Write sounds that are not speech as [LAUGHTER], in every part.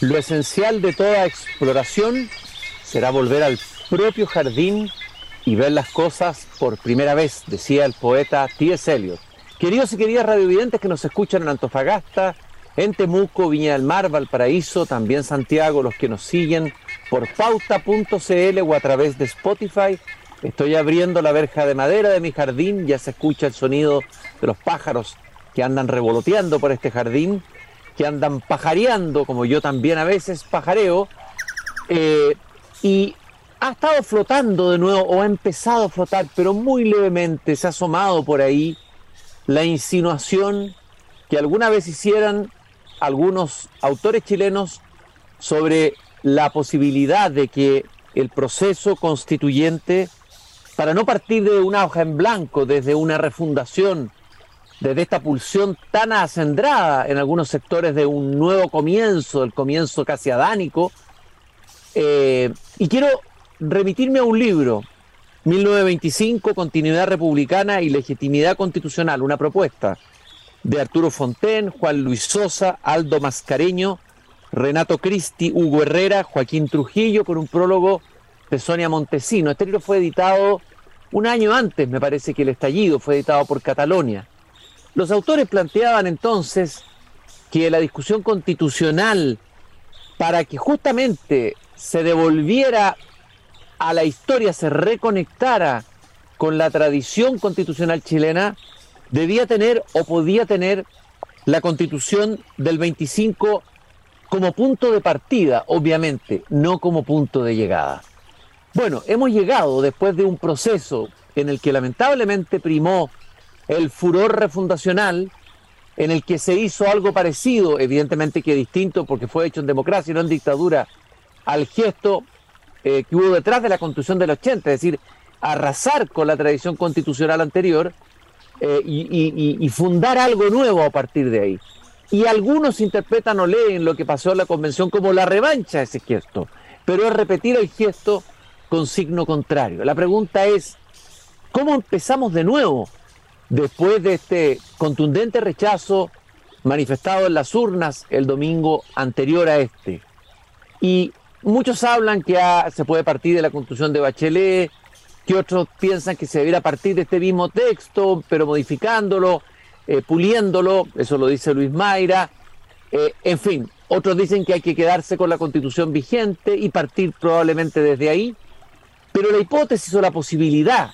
Lo esencial de toda exploración será volver al propio jardín y ver las cosas por primera vez, decía el poeta T.S. Eliot. Queridos y queridas radiovidentes que nos escuchan en Antofagasta, en Temuco, Viña del Mar, Valparaíso, también Santiago, los que nos siguen por pauta.cl o a través de Spotify. Estoy abriendo la verja de madera de mi jardín, ya se escucha el sonido de los pájaros que andan revoloteando por este jardín, que andan pajareando, como yo también a veces pajareo, eh, y ha estado flotando de nuevo, o ha empezado a flotar, pero muy levemente, se ha asomado por ahí la insinuación que alguna vez hicieran algunos autores chilenos sobre la posibilidad de que el proceso constituyente, para no partir de una hoja en blanco, desde una refundación, desde esta pulsión tan acendrada en algunos sectores de un nuevo comienzo, el comienzo casi adánico, eh, y quiero remitirme a un libro, 1925, Continuidad Republicana y Legitimidad Constitucional, una propuesta de Arturo Fonten, Juan Luis Sosa, Aldo Mascareño, Renato Cristi, Hugo Herrera, Joaquín Trujillo, con un prólogo de Sonia Montesino. Este libro fue editado un año antes, me parece que el estallido fue editado por Catalonia. Los autores planteaban entonces que la discusión constitucional, para que justamente se devolviera a la historia, se reconectara con la tradición constitucional chilena, debía tener o podía tener la constitución del 25 como punto de partida, obviamente, no como punto de llegada. Bueno, hemos llegado después de un proceso en el que lamentablemente primó el furor refundacional, en el que se hizo algo parecido, evidentemente que distinto porque fue hecho en democracia y no en dictadura, al gesto eh, que hubo detrás de la constitución del 80, es decir, arrasar con la tradición constitucional anterior eh, y, fundar algo nuevo a partir de ahí. Y algunos interpretan o leen lo que pasó en la convención como la revancha de ese gesto, pero es repetir el gesto con signo contrario. La pregunta es, ¿cómo empezamos de nuevo después de este contundente rechazo manifestado en las urnas el domingo anterior a este? Y muchos hablan que se puede partir de la constitución de Bachelet, que otros piensan que se debiera partir de este mismo texto, pero modificándolo, eh, puliéndolo, eso lo dice Luis Mayra, eh, en fin, otros dicen que hay que quedarse con la constitución vigente y partir probablemente desde ahí, pero la hipótesis o la posibilidad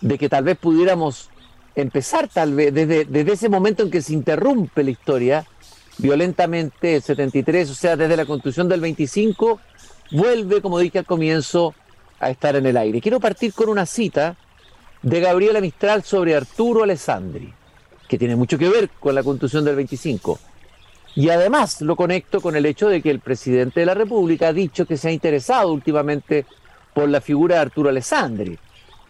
de que tal vez pudiéramos empezar tal vez desde, desde ese momento en que se interrumpe la historia violentamente el 73, o sea, desde la constitución del 25, vuelve, como dije al comienzo, a estar en el aire. Quiero partir con una cita de Gabriela Mistral sobre Arturo Alessandri, que tiene mucho que ver con la constitución del 25. Y además lo conecto con el hecho de que el presidente de la República ha dicho que se ha interesado últimamente por la figura de Arturo Alessandri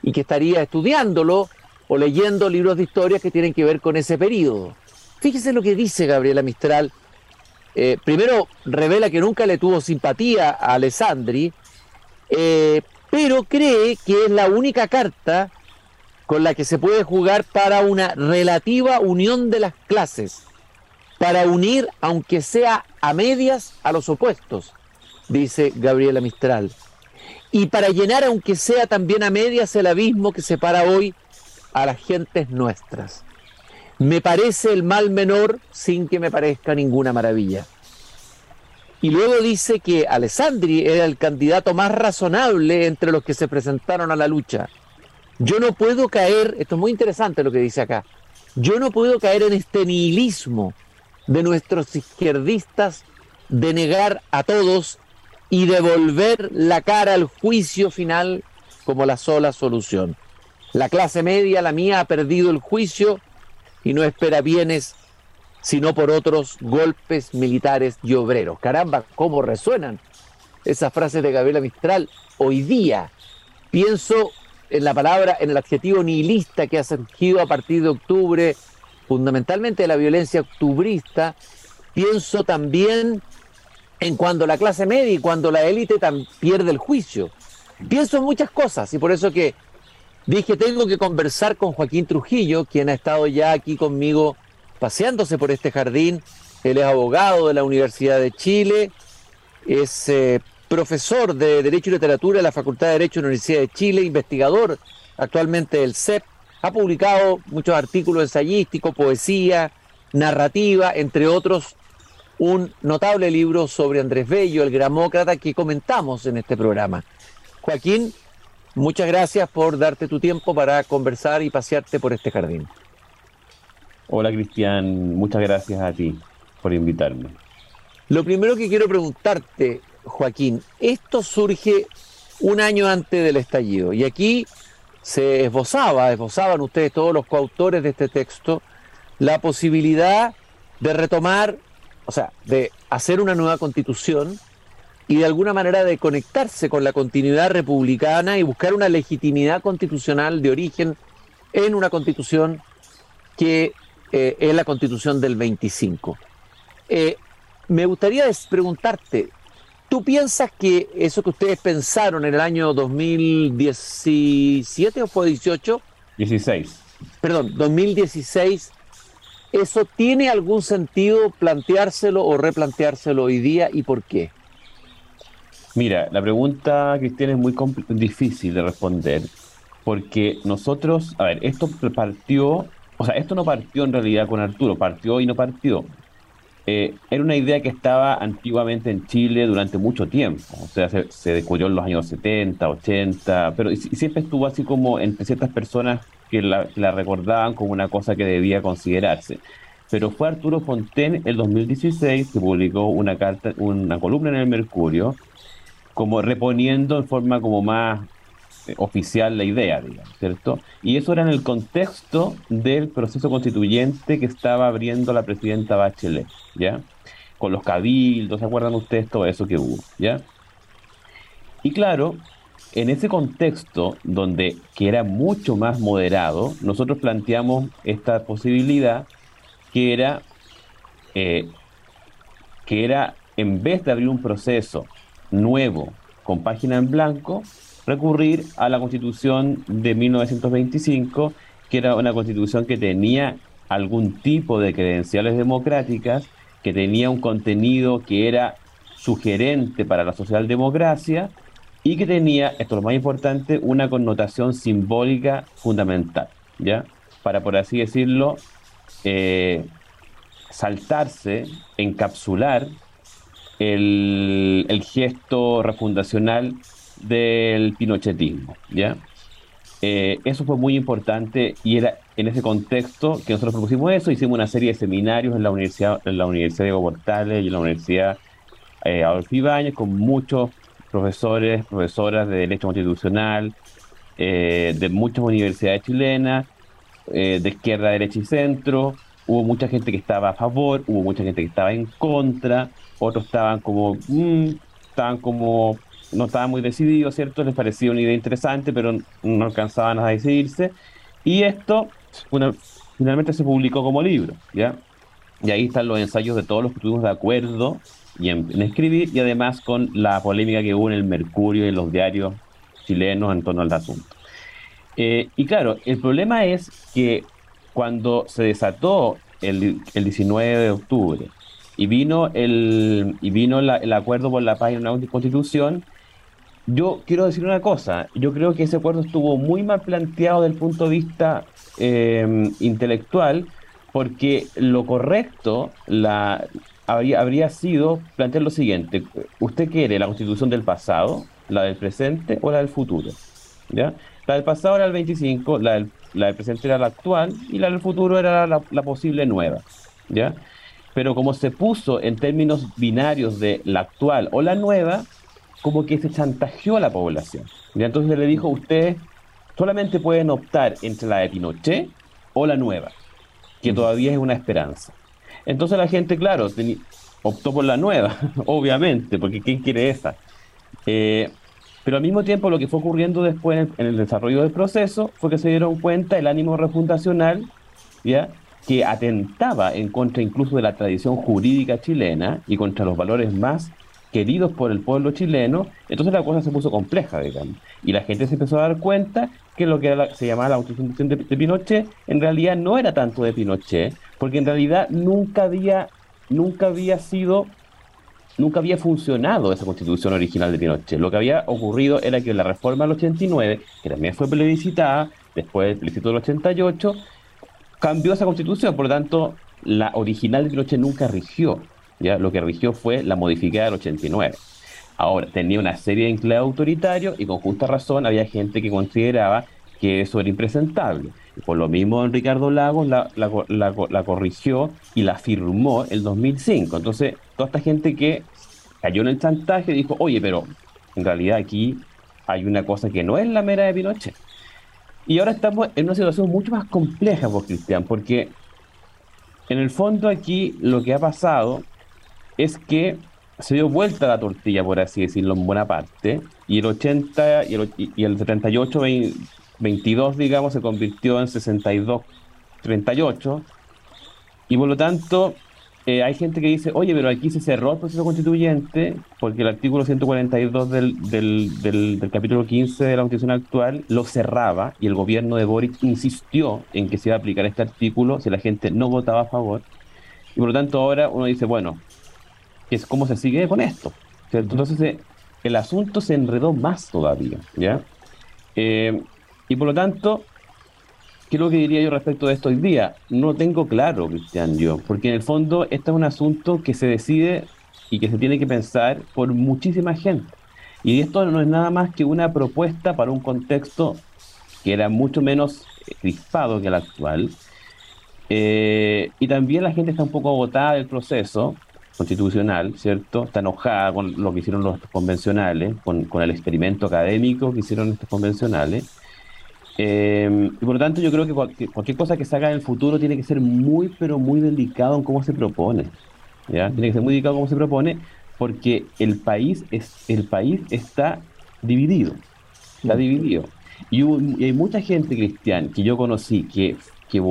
y que estaría estudiándolo o leyendo libros de historia que tienen que ver con ese periodo. Fíjese lo que dice Gabriela Mistral. Eh, primero revela que nunca le tuvo simpatía a Alessandri, eh, pero cree que es la única carta con la que se puede jugar para una relativa unión de las clases, para unir, aunque sea a medias, a los opuestos, dice Gabriela Mistral, y para llenar, aunque sea también a medias, el abismo que separa hoy a las gentes nuestras. Me parece el mal menor sin que me parezca ninguna maravilla. Y luego dice que Alessandri era el candidato más razonable entre los que se presentaron a la lucha. Yo no puedo caer, esto es muy interesante lo que dice acá, yo no puedo caer en este nihilismo de nuestros izquierdistas de negar a todos y devolver la cara al juicio final como la sola solución. La clase media, la mía, ha perdido el juicio y no espera bienes sino por otros golpes militares y obreros. Caramba, cómo resuenan esas frases de Gabriela Mistral hoy día. Pienso en la palabra, en el adjetivo nihilista que ha surgido a partir de octubre, fundamentalmente de la violencia octubrista. Pienso también en cuando la clase media y cuando la élite pierde el juicio. Pienso en muchas cosas y por eso que dije tengo que conversar con Joaquín Trujillo, quien ha estado ya aquí conmigo paseándose por este jardín. Él es abogado de la Universidad de Chile, es eh, profesor de Derecho y Literatura en la Facultad de Derecho de la Universidad de Chile, investigador actualmente del CEP. Ha publicado muchos artículos ensayísticos, poesía, narrativa, entre otros, un notable libro sobre Andrés Bello, el gramócrata, que comentamos en este programa. Joaquín, muchas gracias por darte tu tiempo para conversar y pasearte por este jardín. Hola Cristian, muchas gracias a ti por invitarme. Lo primero que quiero preguntarte, Joaquín, esto surge un año antes del estallido y aquí se esbozaba, esbozaban ustedes todos los coautores de este texto, la posibilidad de retomar, o sea, de hacer una nueva constitución y de alguna manera de conectarse con la continuidad republicana y buscar una legitimidad constitucional de origen en una constitución que eh, es la constitución del 25. Eh, me gustaría preguntarte, ¿tú piensas que eso que ustedes pensaron en el año 2017 o fue 18? 16. Perdón, 2016, ¿eso tiene algún sentido planteárselo o replanteárselo hoy día y por qué? Mira, la pregunta, Cristian, es muy difícil de responder porque nosotros, a ver, esto partió o sea, esto no partió en realidad con Arturo, partió y no partió. Eh, era una idea que estaba antiguamente en Chile durante mucho tiempo, o sea, se, se descubrió en los años 70, 80, pero siempre estuvo así como entre ciertas personas que la, recordaban como una cosa que debía considerarse. Pero fue Arturo Fontaine el 2016 que publicó una carta, una columna en el Mercurio, como reponiendo en forma como más eh, oficial la idea, digamos, ¿cierto? Y eso era en el contexto del proceso constituyente que estaba abriendo la presidenta Bachelet, ¿ya? Con los cabildos, ¿se acuerdan ustedes todo eso que hubo, ¿ya? Y claro, en ese contexto donde que era mucho más moderado, nosotros planteamos esta posibilidad que era eh, que era en vez de abrir un proceso nuevo con página en blanco, recurrir a la constitución de 1925, que era una constitución que tenía algún tipo de credenciales democráticas, que tenía un contenido que era sugerente para la socialdemocracia y que tenía, esto es lo más importante, una connotación simbólica fundamental, ¿ya? Para, por así decirlo, eh, saltarse, encapsular el, el gesto refundacional del pinochetismo, ¿ya? Eh, eso fue muy importante y era en ese contexto que nosotros propusimos eso, hicimos una serie de seminarios en la Universidad, en la Universidad Diego Portales y en la Universidad eh, Adolfo Ibáñez con muchos profesores, profesoras de Derecho Constitucional, eh, de muchas universidades chilenas, eh, de izquierda, derecha y centro. Hubo mucha gente que estaba a favor, hubo mucha gente que estaba en contra, otros estaban como, mm, estaban como no estaban muy decididos, ¿cierto? Les parecía una idea interesante, pero no alcanzaban a decidirse. Y esto finalmente se publicó como libro, ¿ya? Y ahí están los ensayos de todos los que estuvimos de acuerdo y en, escribir, y además con la polémica que hubo en el Mercurio y en los diarios chilenos en torno al asunto. Eh, y claro, el problema es que cuando se desató el, el 19 de octubre y vino el, y vino el acuerdo por la paz y una constitución, yo quiero decir una cosa, yo creo que ese acuerdo estuvo muy mal planteado desde el punto de vista eh, intelectual, porque lo correcto la, habría, habría sido plantear lo siguiente, ¿usted quiere la constitución del pasado, la del presente o la del futuro? ¿Ya? La del pasado era el 25, la del, la del presente era la actual y la del futuro era la, la posible nueva. ¿Ya? Pero como se puso en términos binarios de la actual o la nueva, como que se chantajeó a la población. Y entonces le dijo, ustedes solamente pueden optar entre la de Pinochet o la nueva, que todavía es una esperanza. Entonces la gente, claro, optó por la nueva, [LAUGHS] obviamente, porque ¿quién quiere esa? Eh, pero al mismo tiempo lo que fue ocurriendo después en el, desarrollo del proceso fue que se dieron cuenta el ánimo refundacional, ¿ya? Que atentaba en contra incluso de la tradición jurídica chilena y contra los valores más queridos por el pueblo chileno, entonces la cosa se puso compleja, digamos. Y la gente se empezó a dar cuenta que lo que se llamaba la autofundación de, Pinochet en realidad no era tanto de Pinochet, porque en realidad nunca había, nunca había sido nunca había funcionado esa constitución original de Pinochet. Lo que había ocurrido era que la reforma del 89, que también fue plebiscitada, después del plebiscito del 88, cambió esa constitución, por lo tanto, la original de Pinochet nunca rigió. ¿ya? Lo que rigió fue la modificada del 89. Ahora, tenía una serie de enclaves autoritarios y con justa razón había gente que consideraba que eso era impresentable. Por lo mismo, Ricardo Lagos la, la, corrigió y la firmó el 2005. Entonces, toda esta gente que cayó en el chantaje dijo, oye, pero en realidad aquí hay una cosa que no es la mera de Pinochet. Y ahora estamos en una situación mucho más compleja, vos, Cristian, porque en el fondo aquí lo que ha pasado es que se dio vuelta la tortilla, por así decirlo, en buena parte, y el 80 y el, y el 78, 22, digamos, se convirtió en 62, 38, y por lo tanto eh, hay gente que dice, oye, pero aquí se cerró el proceso constituyente porque el artículo 142 del, del, del, del, capítulo 15 de la constitución actual lo cerraba y el gobierno de Boric insistió en que se iba a aplicar este artículo si la gente no votaba a favor. Y por lo tanto ahora uno dice, bueno, es cómo se sigue con esto. Entonces eh, el asunto se enredó más todavía, ¿ya? Eh, y por lo tanto, ¿qué es lo que diría yo respecto de esto hoy día? No tengo claro, Cristian, yo, porque en el fondo este es un asunto que se decide y que se tiene que pensar por muchísima gente. Y esto no es nada más que una propuesta para un contexto que era mucho menos crispado que el actual. Eh, y también la gente está un poco agotada del proceso, constitucional, ¿cierto? Está enojada con lo que hicieron los convencionales, con, el experimento académico que hicieron estos convencionales. Eh, y por lo tanto yo creo que cualquier, cosa que se haga en el futuro tiene que ser muy, pero muy delicado en cómo se propone. ¿ya? Tiene que ser muy delicado en cómo se propone porque el país, es, el país está dividido. Está dividido. Y, hay mucha gente cristiana que yo conocí que, que,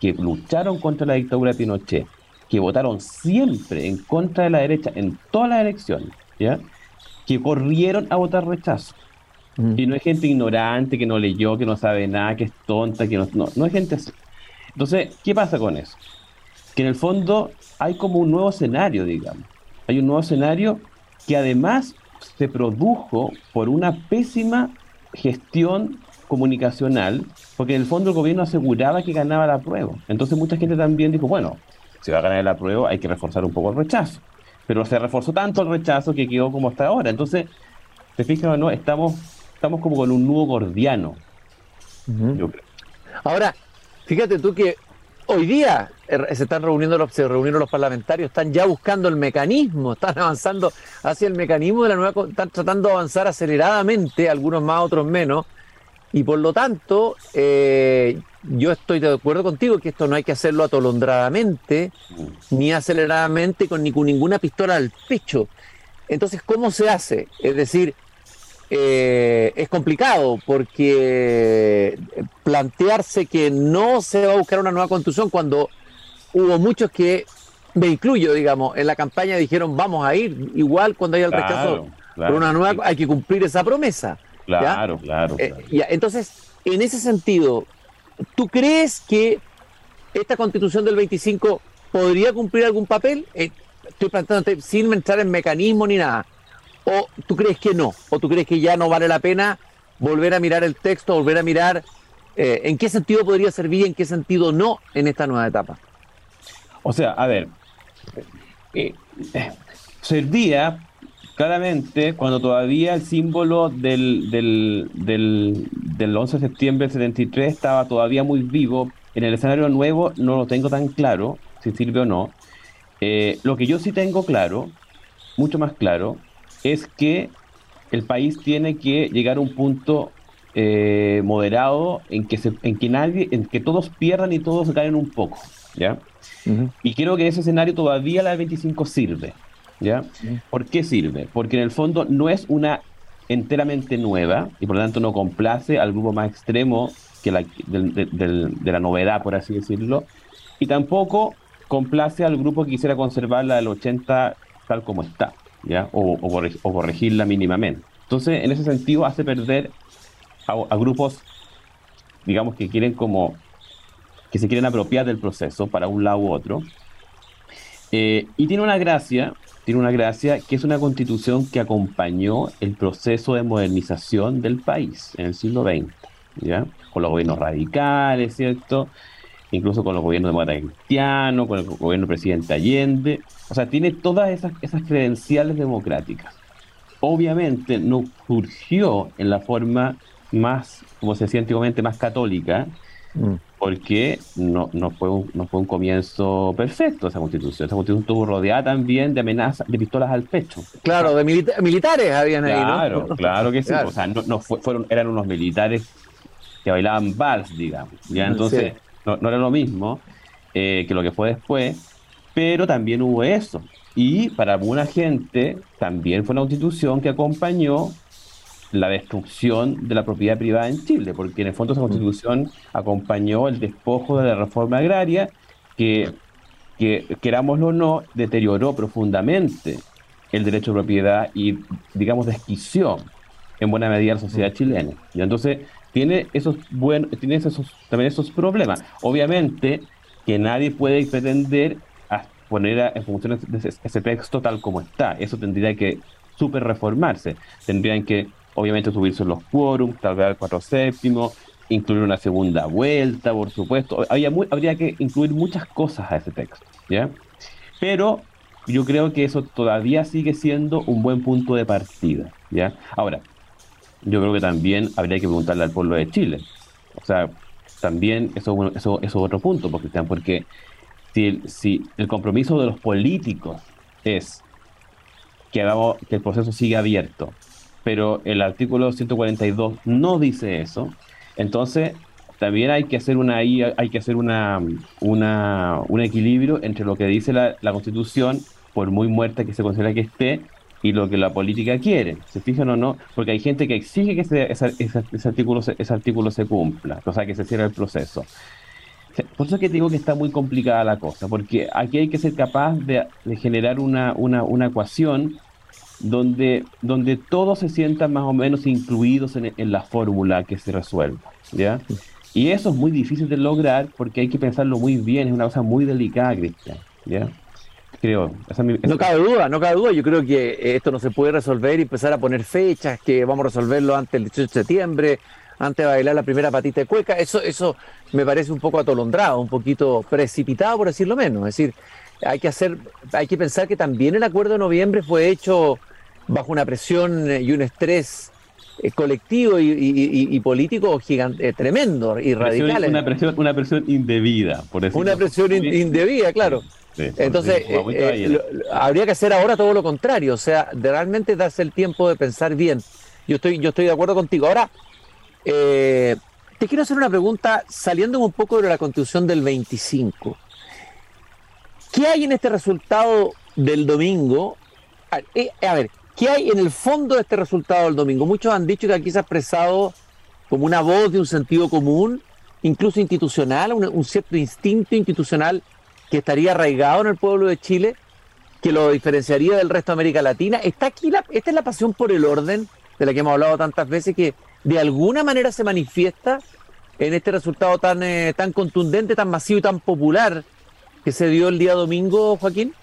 que lucharon contra la dictadura de Pinochet, que votaron siempre en contra de la derecha en todas las elecciones, ¿ya? que corrieron a votar rechazo. Mm. Y no es gente ignorante que no leyó, que no sabe nada, que es tonta, que no, no, no es gente así. Entonces, ¿qué pasa con eso? Que en el fondo hay como un nuevo escenario, digamos. Hay un nuevo escenario que además se produjo por una pésima gestión comunicacional, porque en el fondo el gobierno aseguraba que ganaba la prueba. Entonces mucha gente también dijo, bueno, si va a ganar la prueba hay que reforzar un poco el rechazo. Pero se reforzó tanto el rechazo que quedó como hasta ahora. Entonces, ¿te fijas o no? Estamos, estamos como con un nudo gordiano. Ahora, fíjate tú que hoy día er, se están reuniendo los, se reunieron los parlamentarios, están ya buscando el mecanismo, [LAUGHS] están avanzando hacia el mecanismo de la nueva, están tratando de avanzar aceleradamente, algunos más, otros menos, y por lo tanto, eh, yo estoy de acuerdo contigo que esto no hay que hacerlo atolondradamente, ni aceleradamente, con, ni con ninguna pistola al pecho. Entonces, ¿cómo se hace? Es decir, eh, es complicado porque plantearse que no se va a buscar una nueva constitución cuando hubo muchos que, me incluyo, digamos, en la campaña dijeron vamos a ir, igual cuando haya el rechazo por una nueva, hay que cumplir esa promesa. Claro, claro. Eh, entonces, en ese sentido, ¿Tú crees que esta constitución del 25 podría cumplir algún papel? Eh, estoy planteándote sin entrar en mecanismo ni nada. ¿O tú crees que no? ¿O tú crees que ya no vale la pena volver a mirar el texto, volver a mirar eh, en qué sentido podría servir y en qué sentido no en esta nueva etapa? O sea, a ver, eh, servía claramente cuando todavía el símbolo del, del, del, del 11 de septiembre del 73 estaba todavía muy vivo. En el escenario nuevo no lo tengo tan claro, si sirve o no. Eh, lo que yo sí tengo claro, mucho más claro, es que el país tiene que llegar a un punto eh, moderado en que, se, en que nadie, en que todos pierdan y todos ganen un poco, ¿ya? Y creo que ese escenario todavía la 25 sirve. ¿ya? ¿Por qué sirve? Porque en el fondo no es una enteramente nueva y por lo tanto no complace al grupo más extremo que la, de, la novedad, por así decirlo, y tampoco complace al grupo que quisiera conservarla del 80 tal como está, ¿ya? O, corregirla mínimamente. Entonces, en ese sentido, hace perder a, grupos, digamos, que quieren como, que se quieren apropiar del proceso para un lado u otro. Eh, y tiene una gracia tiene una gracia que es una constitución que acompañó el proceso de modernización del país en el siglo XX, ¿ya? Con los gobiernos radicales, ¿cierto? Incluso con los gobiernos de Mara Cristiano, con el gobierno del presidente Allende. O sea, tiene todas esas, esas credenciales democráticas. Obviamente no surgió en la forma más, como se decía antiguamente, más católica, mm. porque no, no, fue un, no fue un comienzo perfecto esa constitución. Esa constitución estuvo rodeada también de amenazas, de pistolas al pecho. Claro, de militares habían ahí, Claro, claro que sí. [LAUGHS] O sea, no, fueron, eran unos militares que bailaban vals, digamos. ¿ya? Entonces, no, era lo mismo eh, que lo que fue después, pero también hubo eso. Y para alguna gente también fue una constitución que acompañó la destrucción de la propiedad privada en Chile, porque en el fondo esa mm. constitución acompañó el despojo de la reforma agraria que, que querámoslo o no, deterioró profundamente el derecho de propiedad y, digamos, desquició en buena medida la sociedad mm. chilena. Y entonces tiene esos buenos, tiene esos, también esos problemas. Obviamente que nadie puede pretender poner en función de ese texto tal como está. Eso tendría que super reformarse. Tendrían que obviamente subirse los quórums, tal vez al cuatro séptimo, incluir una segunda vuelta, por supuesto. Había habría que incluir muchas cosas a ese texto, ¿ya? Pero yo creo que eso todavía sigue siendo un buen punto de partida, ¿ya? Ahora, yo creo que también habría que preguntarle al pueblo de Chile. O sea, también eso, eso, eso es otro punto, porque, porque si el, compromiso de los políticos es que, hagamos, que el proceso siga abierto, pero el artículo 142 no dice eso, entonces también hay que hacer una hay que hacer una, una un equilibrio entre lo que dice la, la, Constitución, por muy muerta que se considera que esté, y lo que la política quiere. ¿Se fijan o no? Porque hay gente que exige que ese, ese, artículo, ese artículo se cumpla, o sea, que se cierre el proceso. Por eso es que digo que está muy complicada la cosa, porque aquí hay que ser capaz de, de generar una, una, una ecuación donde, donde todos se sientan más o menos incluidos en, la fórmula que se resuelva, ¿ya? Y eso es muy difícil de lograr porque hay que pensarlo muy bien, es una cosa muy delicada, Cristian, ¿ya? Creo. No cabe duda, no cabe duda. Yo creo que esto no se puede resolver y empezar a poner fechas, que vamos a resolverlo antes del 18 de septiembre, antes de bailar la primera patita de cueca. Eso, eso me parece un poco atolondrado, un poquito precipitado, por decirlo menos. Es decir, hay que hacer, hay que pensar que también el acuerdo de noviembre fue hecho bajo una presión y un estrés eh, colectivo y, político gigante, eh, tremendo y radical. Una presión, una presión indebida, por eso. Una presión indebida, claro. Entonces, eh, habría que hacer ahora todo lo contrario, o sea, de realmente darse el tiempo de pensar bien. Yo estoy, yo estoy de acuerdo contigo. Ahora, te quiero hacer una pregunta saliendo un poco de la constitución del 25. ¿Qué hay en este resultado del domingo? a ver, ¿Qué hay en el fondo de este resultado del domingo? Muchos han dicho que aquí se ha expresado como una voz de un sentido común, incluso institucional, un, cierto instinto institucional que estaría arraigado en el pueblo de Chile, que lo diferenciaría del resto de América Latina. Está aquí la, esta es la pasión por el orden de la que hemos hablado tantas veces, que de alguna manera se manifiesta en este resultado tan, eh, tan contundente, tan masivo y tan popular que se dio el día domingo, Joaquín.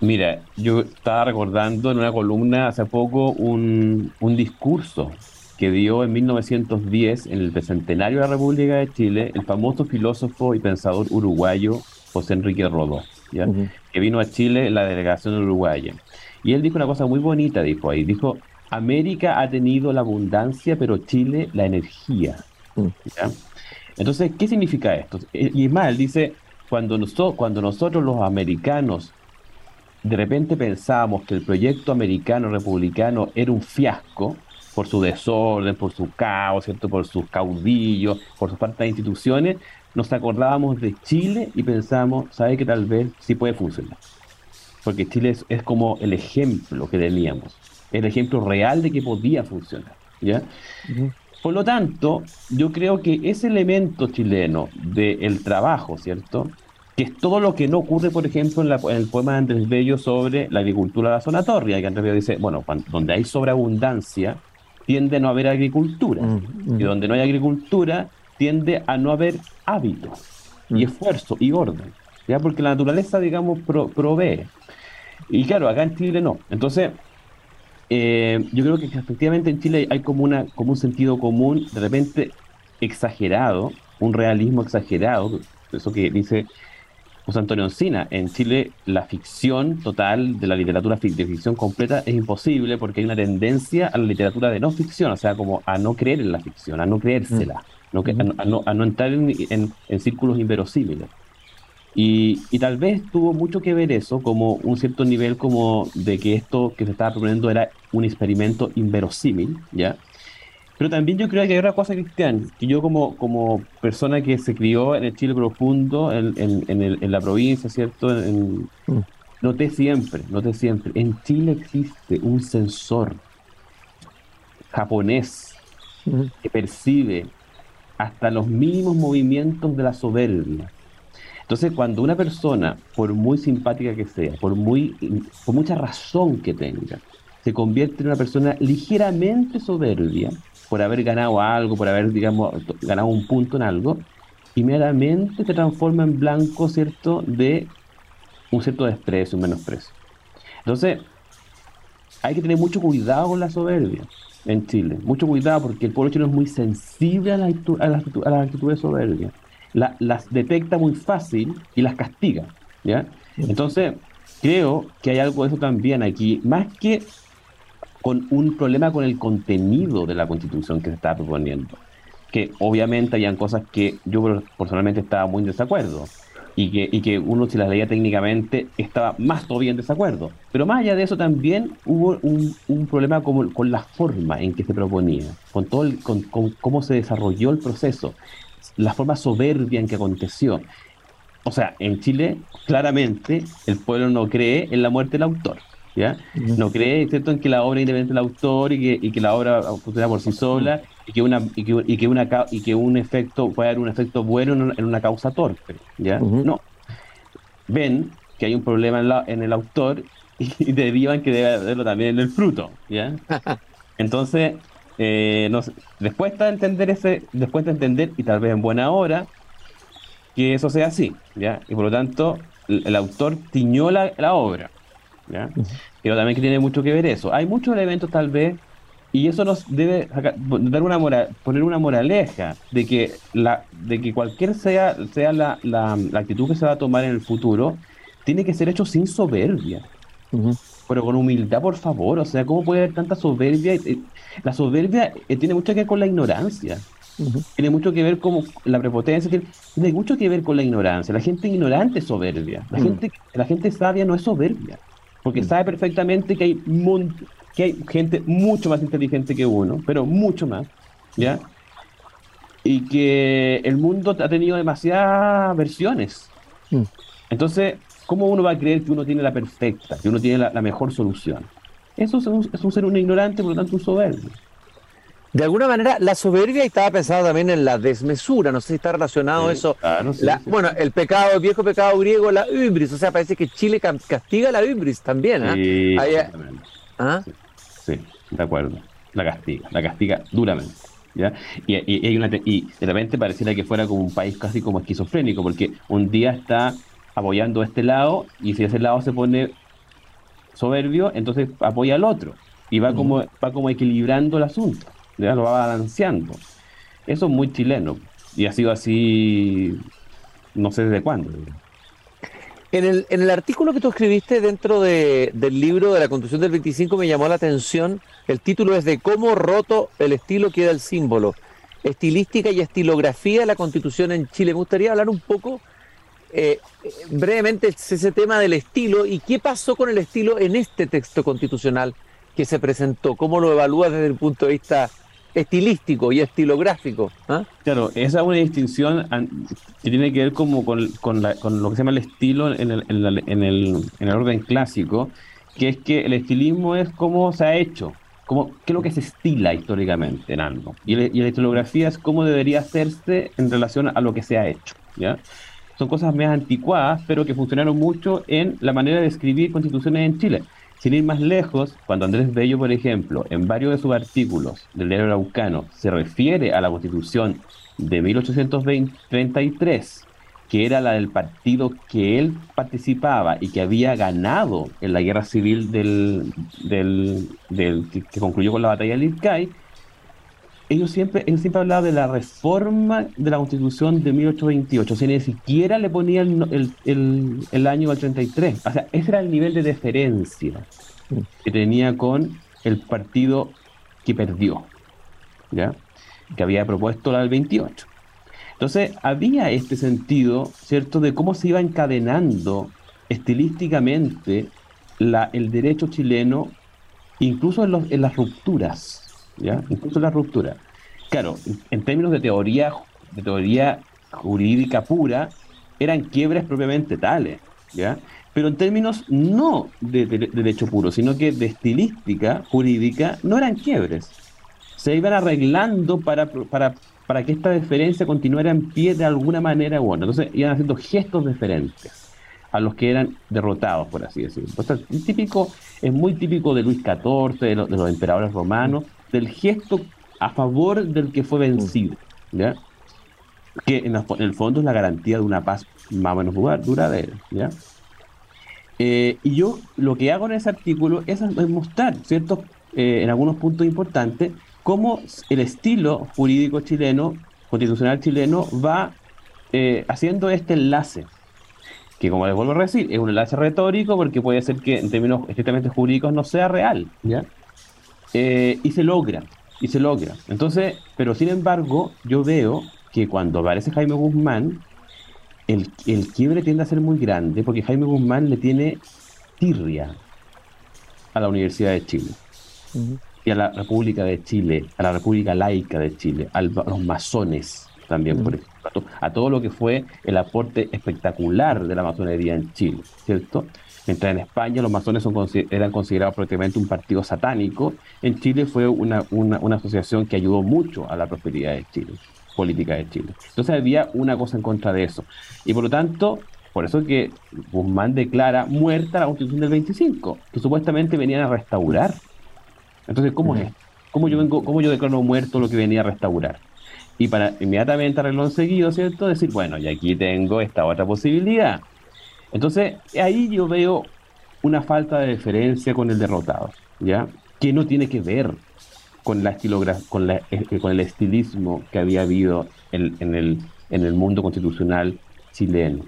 Mira, yo estaba recordando en una columna hace poco un, discurso que dio en 1910, en el bicentenario de la República de Chile, el famoso filósofo y pensador uruguayo José Enrique Rodó, que vino a Chile en la delegación uruguaya. Y él dijo una cosa muy bonita, dijo ahí, dijo, América ha tenido la abundancia, pero Chile la energía. Mm. Entonces, ¿qué significa esto? Y más, él dice, cuando, nosotros, cuando nosotros los americanos de repente pensábamos que el proyecto americano republicano era un fiasco por su desorden, por su caos, ¿cierto? por sus caudillos, por su falta de instituciones, nos acordábamos de Chile y pensábamos, ¿sabe que tal vez sí puede funcionar? Porque Chile es, como el ejemplo que teníamos, el ejemplo real de que podía funcionar. ¿ya? Por lo tanto, yo creo que ese elemento chileno del trabajo, ¿cierto? que es todo lo que no ocurre, por ejemplo, en, el poema de Andrés Bello sobre la agricultura de la zona tórrida, que Andrés Bello dice, bueno, donde hay sobreabundancia, tiende a no haber agricultura, mm, mm. y donde no hay agricultura, tiende a no haber hábitos, y mm. esfuerzo, y orden, ¿ya? porque la naturaleza, digamos, provee. Y claro, acá en Chile no. Entonces, eh, yo creo que efectivamente en Chile hay como, una, como un sentido común, de repente exagerado, un realismo exagerado, eso que dice José Antonio Encina, en Chile la ficción total de la literatura de ficción completa es imposible porque hay una tendencia a la literatura de no ficción, o sea, como a no creer en la ficción, a no creérsela, mm. a, no, a, no, entrar en, en, círculos inverosímiles. Y, y, tal vez tuvo mucho que ver eso, como un cierto nivel como de que esto que se estaba proponiendo era un experimento inverosímil, ¿ya? Pero también yo creo que hay otra cosa, Cristian, que yo como, como persona que se crió en el Chile profundo, en, en, la provincia, ¿cierto? En, mm. Noté siempre, noté siempre, en Chile existe un sensor japonés mm. que percibe hasta los mínimos movimientos de la soberbia. Entonces, cuando una persona, por muy simpática que sea, por, muy, por mucha razón que tenga, se convierte en una persona ligeramente soberbia, por haber ganado algo, por haber, digamos, ganado un punto en algo, inmediatamente se transforma en blanco, ¿cierto?, de un cierto desprecio, un menosprecio. Entonces, hay que tener mucho cuidado con la soberbia en Chile, mucho cuidado porque el pueblo chileno es muy sensible a, la, a, las, a las actitudes de soberbia. las detecta muy fácil y las castiga, ¿ya? Entonces, creo que hay algo de eso también aquí, más que con un problema con el contenido de la constitución que se estaba proponiendo. Que obviamente habían cosas que yo personalmente estaba muy en desacuerdo y que, y que uno si las leía técnicamente estaba más todavía en desacuerdo. Pero más allá de eso también hubo un, un problema con, con, la forma en que se proponía, con, todo el, con, con cómo se desarrolló el proceso, la forma soberbia en que aconteció. O sea, en Chile claramente el pueblo no cree en la muerte del autor. No cree, ¿cierto?, en que la obra es independiente del autor y que, y que la obra funciona por sí sola y que una y que, y que una y que un efecto puede haber un efecto bueno en una, causa torpe, ¿ya? No. Ven que hay un problema en, la, en el autor [LAUGHS] y, derivan que debe haberlo también en el fruto, ¿ya? [LAUGHS] Entonces, eh, no después de entender ese, después de entender y tal vez en buena hora que eso sea así, ¿ya? Y por lo tanto, el, autor tiñó la, la obra, ¿ya? Pero también que tiene mucho que ver eso. Hay muchos elementos tal vez, y eso nos debe dar una moral, poner una moraleja de que la, de que cualquier sea, sea la, la, actitud que se va a tomar en el futuro, tiene que ser hecho sin soberbia. Pero con humildad, por favor. O sea, ¿cómo puede haber tanta soberbia? La soberbia eh, tiene mucho que ver con la ignorancia. Tiene mucho que ver con la prepotencia, tiene, mucho que ver con la ignorancia. La gente ignorante es soberbia. La, gente, la gente sabia no es soberbia porque sabe perfectamente que hay, que hay gente mucho más inteligente que uno, pero mucho más, ¿ya? Y que el mundo ha tenido demasiadas versiones. Mm. Entonces, ¿cómo uno va a creer que uno tiene la perfecta, que uno tiene la, mejor solución? Eso es un, es un, ser un ignorante, por lo tanto un soberbio. De alguna manera, la soberbia estaba pensada también en la desmesura, no sé si está relacionado eso. Bueno, el pecado, el viejo pecado griego, la ubris, o sea, parece que Chile castiga la ubris también. ¿ah? ¿Ah? Sí, de acuerdo, la castiga, la castiga duramente. ¿ya? Y, y, una, y de repente pareciera que fuera como un país casi como esquizofrénico, porque un día está apoyando a este lado y si ese lado se pone soberbio, entonces apoya al otro y va, como, va como equilibrando el asunto ya lo va balanceando. Eso es muy chileno y ha sido así no sé desde cuándo. En el, en el artículo que tú escribiste dentro de, del libro de la Constitución del 25 me llamó la atención, el título es de cómo roto el estilo queda el símbolo, estilística y estilografía de la Constitución en Chile. Me gustaría hablar un poco eh, brevemente ese tema del estilo y qué pasó con el estilo en este texto constitucional que se presentó, cómo lo evalúas desde el punto de vista estilístico y estilográfico. ¿ah? Claro, esa es una distinción que tiene que ver como con, con, lo que se llama el estilo en el, en, el, en el orden clásico, que es que el estilismo es cómo se ha hecho, cómo, qué es lo que se estila históricamente en algo. Y, y, la estilografía es cómo debería hacerse en relación a lo que se ha hecho. ¿ya? Son cosas más anticuadas, pero que funcionaron mucho en la manera de escribir constituciones en Chile. Sin ir más lejos, cuando Andrés Bello, por ejemplo, en varios de sus artículos del diario Araucano se refiere a la constitución de 1833 que era la del partido que él participaba y que había ganado en la guerra civil del, del, que, concluyó con la batalla de Lircay, ellos siempre, él siempre hablaba de la reforma de la constitución de 1828, o sea, ni siquiera le ponía el, el, el, año al 33, o sea, ese era el nivel de deferencia que tenía con el partido que perdió, ¿ya? que había propuesto la del 28. Entonces, había este sentido, ¿cierto?, de cómo se iba encadenando estilísticamente la, el derecho chileno, incluso en, los, en las rupturas, ¿ya? Incluso en las rupturas. Claro, en términos de teoría, de teoría jurídica pura, eran quiebres propiamente tales, ¿ya? Pero en términos no de, derecho puro, sino que de estilística jurídica, no eran quiebres. Se iban arreglando para, para para que esta diferencia continuara en pie de alguna manera u otra. Entonces iban haciendo gestos diferentes a los que eran derrotados, por así decirlo. es, típico, es muy típico de Luis XIV, de, los emperadores romanos, del gesto a favor del que fue vencido, ¿ya? que en, el fondo es la garantía de una paz más o menos duradera. ¿ya? Eh, y yo lo que hago en ese artículo es, mostrar, ¿cierto? Eh, en algunos puntos importantes, cómo el estilo jurídico chileno, constitucional chileno, va eh, haciendo este enlace, que como les vuelvo a decir, es un enlace retórico porque puede ser que en términos estrictamente jurídicos no sea real, ¿ya? Eh, y se logra, y se logra. Entonces, pero sin embargo, yo veo que cuando aparece Jaime Guzmán, el, quiebre tiende a ser muy grande porque Jaime Guzmán le tiene tirria a la Universidad de Chile a la República de Chile, a la República Laica de Chile, a los masones también, por ejemplo, a todo lo que fue el aporte espectacular de la masonería en Chile, ¿cierto? Mientras en España los masones son, eran considerados prácticamente un partido satánico, en Chile fue una, una, asociación que ayudó mucho a la prosperidad de Chile, política de Chile. Entonces había una cosa en contra de eso. Y por lo tanto, por eso que Guzmán declara muerta la constitución del 25, que supuestamente venían a restaurar entonces, ¿cómo es? ¿Cómo yo, vengo, cómo yo declaro muerto lo que venía a restaurar? Y para inmediatamente arreglón seguido, ¿cierto? Decir, bueno, y aquí tengo esta otra posibilidad. Entonces, ahí yo veo una falta de deferencia con el derrotado, ¿ya? Que no tiene que ver con la con, la, eh, con el estilismo que había habido en, el, en el mundo constitucional chileno.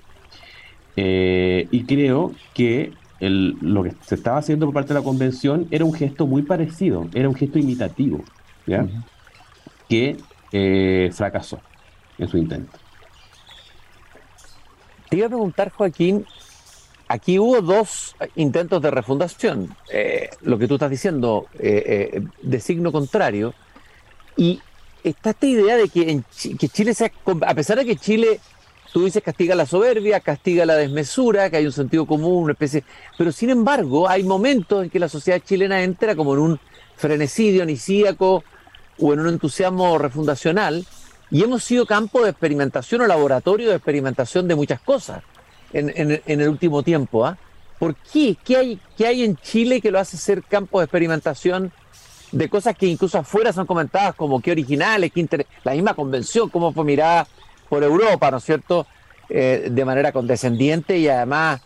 Eh, y creo que lo que se estaba haciendo por parte de la convención era un gesto muy parecido, era un gesto imitativo, ¿ya? que eh, fracasó en su intento. Te iba a preguntar, Joaquín, aquí hubo dos intentos de refundación, eh, lo que tú estás diciendo, eh, de signo contrario, y está esta idea de que, Chile, sea, a pesar de que Chile Tú dices castiga la soberbia, castiga la desmesura, que hay un sentido común, una especie. Pero sin embargo, hay momentos en que la sociedad chilena entra como en un frenecidio dionisíaco o en un entusiasmo refundacional, y hemos sido campo de experimentación o laboratorio de experimentación de muchas cosas en, el último tiempo. ¿ah? ¿Por qué? ¿Qué hay, ¿Qué hay en Chile que lo hace ser campo de experimentación de cosas que incluso afuera son comentadas como qué originales, qué la misma convención, cómo fue mirada por Europa, ¿no es cierto?, eh, de manera condescendiente y además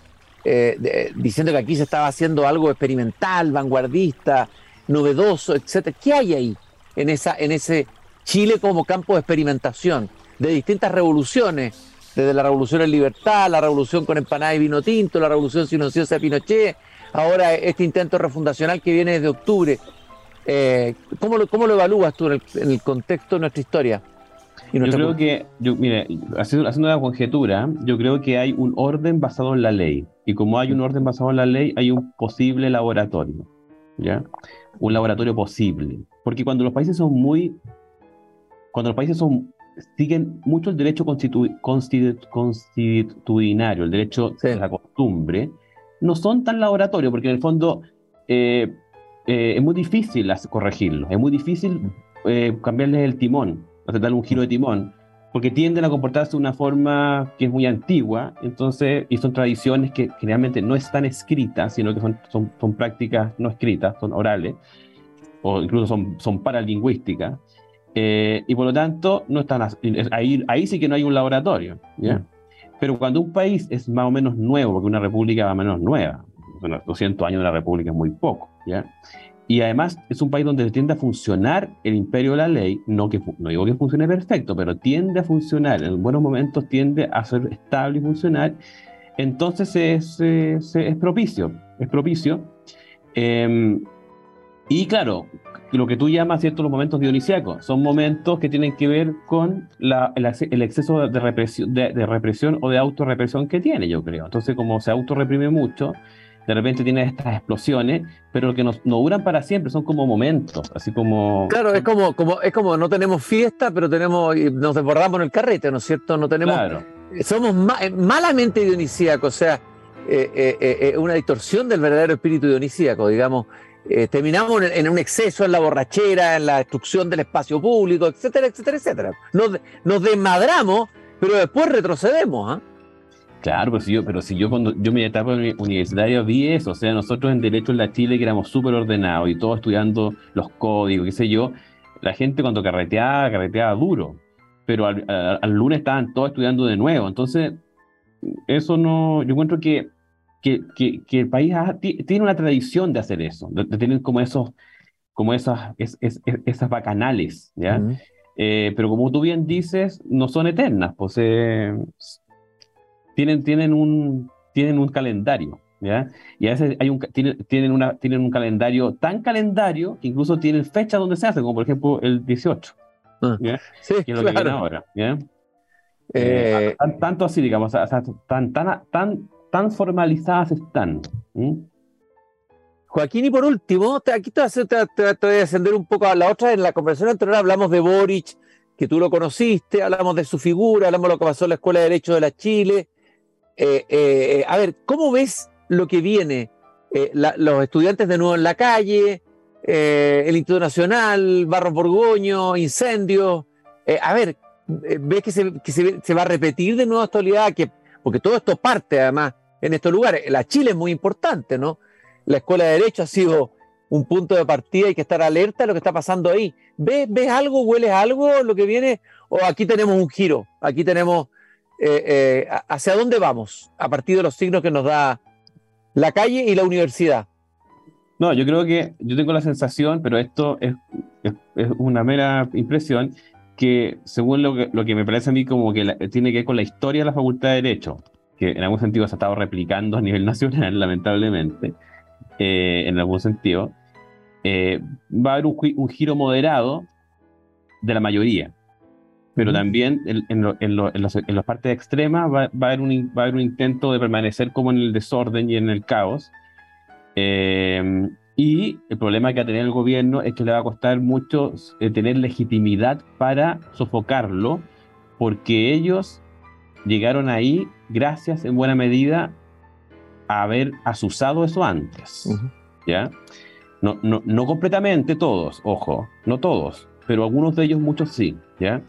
eh, diciendo que aquí se estaba haciendo algo experimental, vanguardista, novedoso, etcétera. ¿Qué hay ahí en, esa, en ese Chile como campo de experimentación de distintas revoluciones? Desde la revolución en libertad, la revolución con empanada y vino tinto, la revolución silenciosa de Pinochet, ahora este intento refundacional que viene desde octubre. Eh, ¿cómo, lo, ¿Cómo lo evalúas tú en el contexto de nuestra historia? yo creo que, yo, mire, haciendo, una conjetura, yo creo que hay un orden basado en la ley. Y como hay un orden basado en la ley, hay un posible laboratorio. ¿Ya? Un laboratorio posible. Porque cuando los países son muy. Cuando los países son siguen mucho el derecho constitu, constitucionario, el derecho de la costumbre, no son tan laboratorios, porque en el fondo eh, eh, es muy difícil corregirlo, es muy difícil eh, cambiarles el timón hacer darle un giro de timón, porque tienden a comportarse de una forma que es muy antigua, entonces, y son tradiciones que generalmente no están escritas, sino que son, son, son prácticas no escritas, son orales, o incluso son, son paralingüísticas, eh, y por lo tanto, no están ahí, ahí sí que no hay un laboratorio. ¿ya? Mm. Pero cuando un país es más o menos nuevo, porque una república más o menos nueva, bueno, 200 años de una república es muy poco, ¿ya? Y además es un país donde tiende a funcionar el imperio de la ley, no, que, no digo que funcione perfecto, pero tiende a funcionar, en buenos momentos tiende a ser estable y funcionar, entonces es, es, es propicio, es propicio. Eh, y claro, lo que tú llamas, ¿cierto?, los momentos dionisíacos, son momentos que tienen que ver con la, el, exceso de represión, de, de represión o de autorrepresión que tiene, yo creo. Entonces, como se autorreprime mucho, de repente tiene estas explosiones, pero que no, no, duran para siempre, son como momentos, así como... Claro, es como, como, es como no tenemos fiesta, pero tenemos, nos desbordamos en el carrete, ¿no es cierto? No tenemos... Claro. Somos ma malamente dionisíacos, o sea, eh, eh, eh, una distorsión del verdadero espíritu dionisíaco, digamos. Terminamos en, un exceso en la borrachera, en la destrucción del espacio público, etcétera, etcétera, etcétera. Nos, desmadramos, pero después retrocedemos, ¿ah? Claro, pero si yo, pero si yo cuando yo mi etapa universitaria vi eso, o sea, nosotros en Derecho en la Chile que éramos súper ordenados y todos estudiando los códigos, qué sé yo, la gente cuando carreteaba, carreteaba duro, pero al lunes estaban todos estudiando de nuevo, entonces eso no, yo encuentro que, que, que, que el país ha, tiene una tradición de hacer eso, de, de tener como esos, como esas, es, es, esas bacanales, ¿ya? Uh -huh. eh, pero como tú bien dices, no son eternas, pues eh, tienen, tienen, un, tienen un calendario, ¿ya? Y a veces hay un, tienen, tienen, una, tienen un calendario tan calendario que incluso tienen fecha donde se hace, como por ejemplo el 18, ¿ya? Sí, que es lo claro. que viene ahora, ¿ya? Eh, eh, tan, tanto así, digamos, o sea, tan, tan, tan, tan formalizadas están. ¿sí? Joaquín, y por último, aquí te, voy a ascender un poco a la otra. En la conversación anterior hablamos de Boric, que tú lo conociste, hablamos de su figura, hablamos de lo que pasó en la Escuela de Derecho de la Chile. Eh, eh, a ver, ¿cómo ves lo que viene? Eh, los estudiantes de nuevo en la calle, eh, el Instituto Nacional, Barros Borgoño, incendios. Eh, a ver, ¿ves que, se, va a repetir de nuevo esta oleada? Que, porque todo esto parte además en estos lugares. La Chile es muy importante, ¿no? La Escuela de Derecho ha sido un punto de partida, hay que estar alerta a lo que está pasando ahí. ¿Ves, ves algo, hueles algo lo que viene? ¿O aquí tenemos un giro? Aquí tenemos eh, eh, hacia dónde vamos a partir de los signos que nos da la calle y la universidad. No, yo creo que yo tengo la sensación, pero esto es, una mera impresión, que según lo que, me parece a mí como que tiene que ver con la historia de la Facultad de Derecho, que en algún sentido se ha estado replicando a nivel [LAUGHS] nacional, lamentablemente, eh, en algún sentido, eh, va a haber un, un, giro moderado de la mayoría, pero mm. también en, en, lo, en, lo, en, los, en, las partes extremas va, va, a haber un, va a haber un intento de permanecer como en el desorden y en el caos. Eh, y el problema que va a tener el gobierno es que le va a costar mucho eh, tener legitimidad para sofocarlo, porque ellos llegaron ahí gracias en buena medida a haber asusado eso antes. Uh -huh. ¿Ya? No, no, no completamente todos, ojo, no todos, pero algunos de ellos, muchos sí, ¿ya?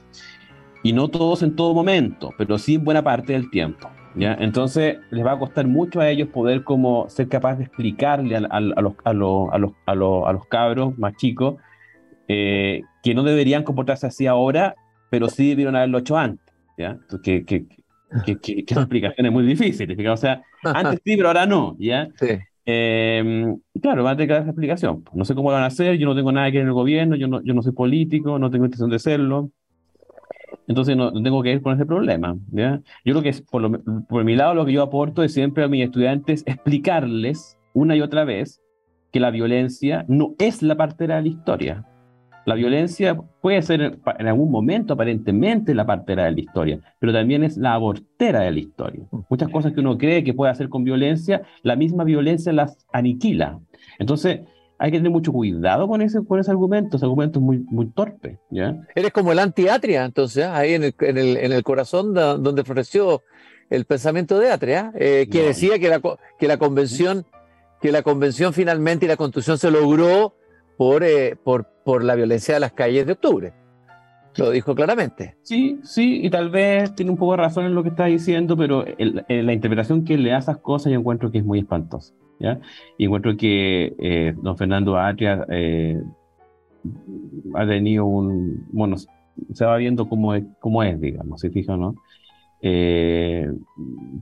Y no todos en todo momento, pero sí en buena parte del tiempo. ¿Ya? Entonces les va a costar mucho a ellos poder como ser capaz de explicarle a, a, a, los, a, los, a, los, a, los, a los cabros más chicos eh, que no deberían comportarse así ahora, pero sí debieron haberlo hecho antes. ¿ya? Que, que, que, que, que explicación es muy difícil. O sea, antes sí, pero ahora no. ¿ya? Sí. Eh, claro, van a tener que dar esa explicación. No sé cómo lo van a hacer, yo no tengo nada que ver en el gobierno, yo no, yo no soy político, no tengo intención de serlo. Entonces no, no, tengo que ir con ese problema. ¿ya? Yo creo que es, por, lo, por mi lado lo que yo aporto es siempre a mis estudiantes explicarles una y otra vez que la violencia no es la partera de la historia. La violencia puede ser en algún momento aparentemente la partera de la historia, pero también es la abortera de la historia. Muchas cosas que uno cree que puede hacer con violencia, la misma violencia las aniquila. Entonces, hay que tener mucho cuidado con ese, con ese argumento, ese argumento es muy, muy torpe. ¿ya? Eres como el antiatria, entonces, ¿eh? ahí en el, en, el, en el corazón de, donde floreció el pensamiento de Atria, eh, que no. decía que la, que la convención, que la convención finalmente y la constitución se logró por, eh, por, por la violencia de las calles de octubre. Lo dijo claramente. Sí, sí, y tal vez tiene un poco de razón en lo que está diciendo, pero el, el, la interpretación que le da a esas cosas yo encuentro que es muy espantosa. ¿ya? Y encuentro que eh, don Fernando Atria eh, ha tenido un, bueno, se va viendo cómo es, cómo es digamos, se fija, ¿no? Eh,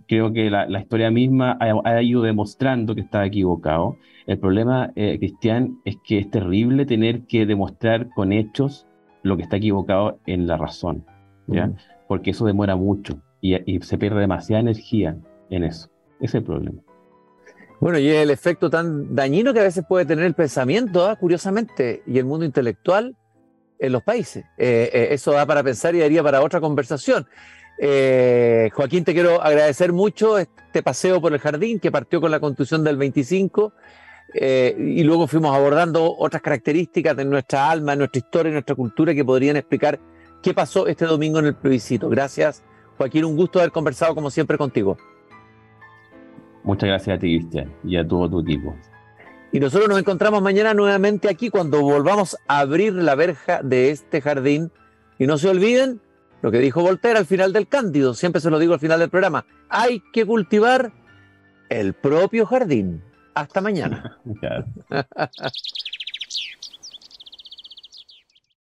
creo que la, historia misma ha, ido demostrando que estaba equivocado. El problema, eh, Cristian, es que es terrible tener que demostrar con hechos lo que está equivocado en la razón, ¿ya? Porque eso demora mucho y, se pierde demasiada energía en eso. Ese es el problema. Bueno, y el efecto tan dañino que a veces puede tener el pensamiento, ¿ah? curiosamente, y el mundo intelectual en los países. Eh, eso da para pensar y daría para otra conversación. Eh, Joaquín, te quiero agradecer mucho este paseo por el jardín que partió con la constitución del 25 eh, y luego fuimos abordando otras características de nuestra alma, nuestra historia, nuestra cultura que podrían explicar qué pasó este domingo en el plebiscito. Gracias, Joaquín, un gusto haber conversado como siempre contigo. Muchas gracias a ti, Cristian, y a todo tu equipo. Y nosotros nos encontramos mañana nuevamente aquí cuando volvamos a abrir la verja de este jardín. Y no se olviden, lo que dijo Voltaire al final del Cándido, siempre se lo digo al final del programa, hay que cultivar el propio jardín. Hasta mañana. [LAUGHS]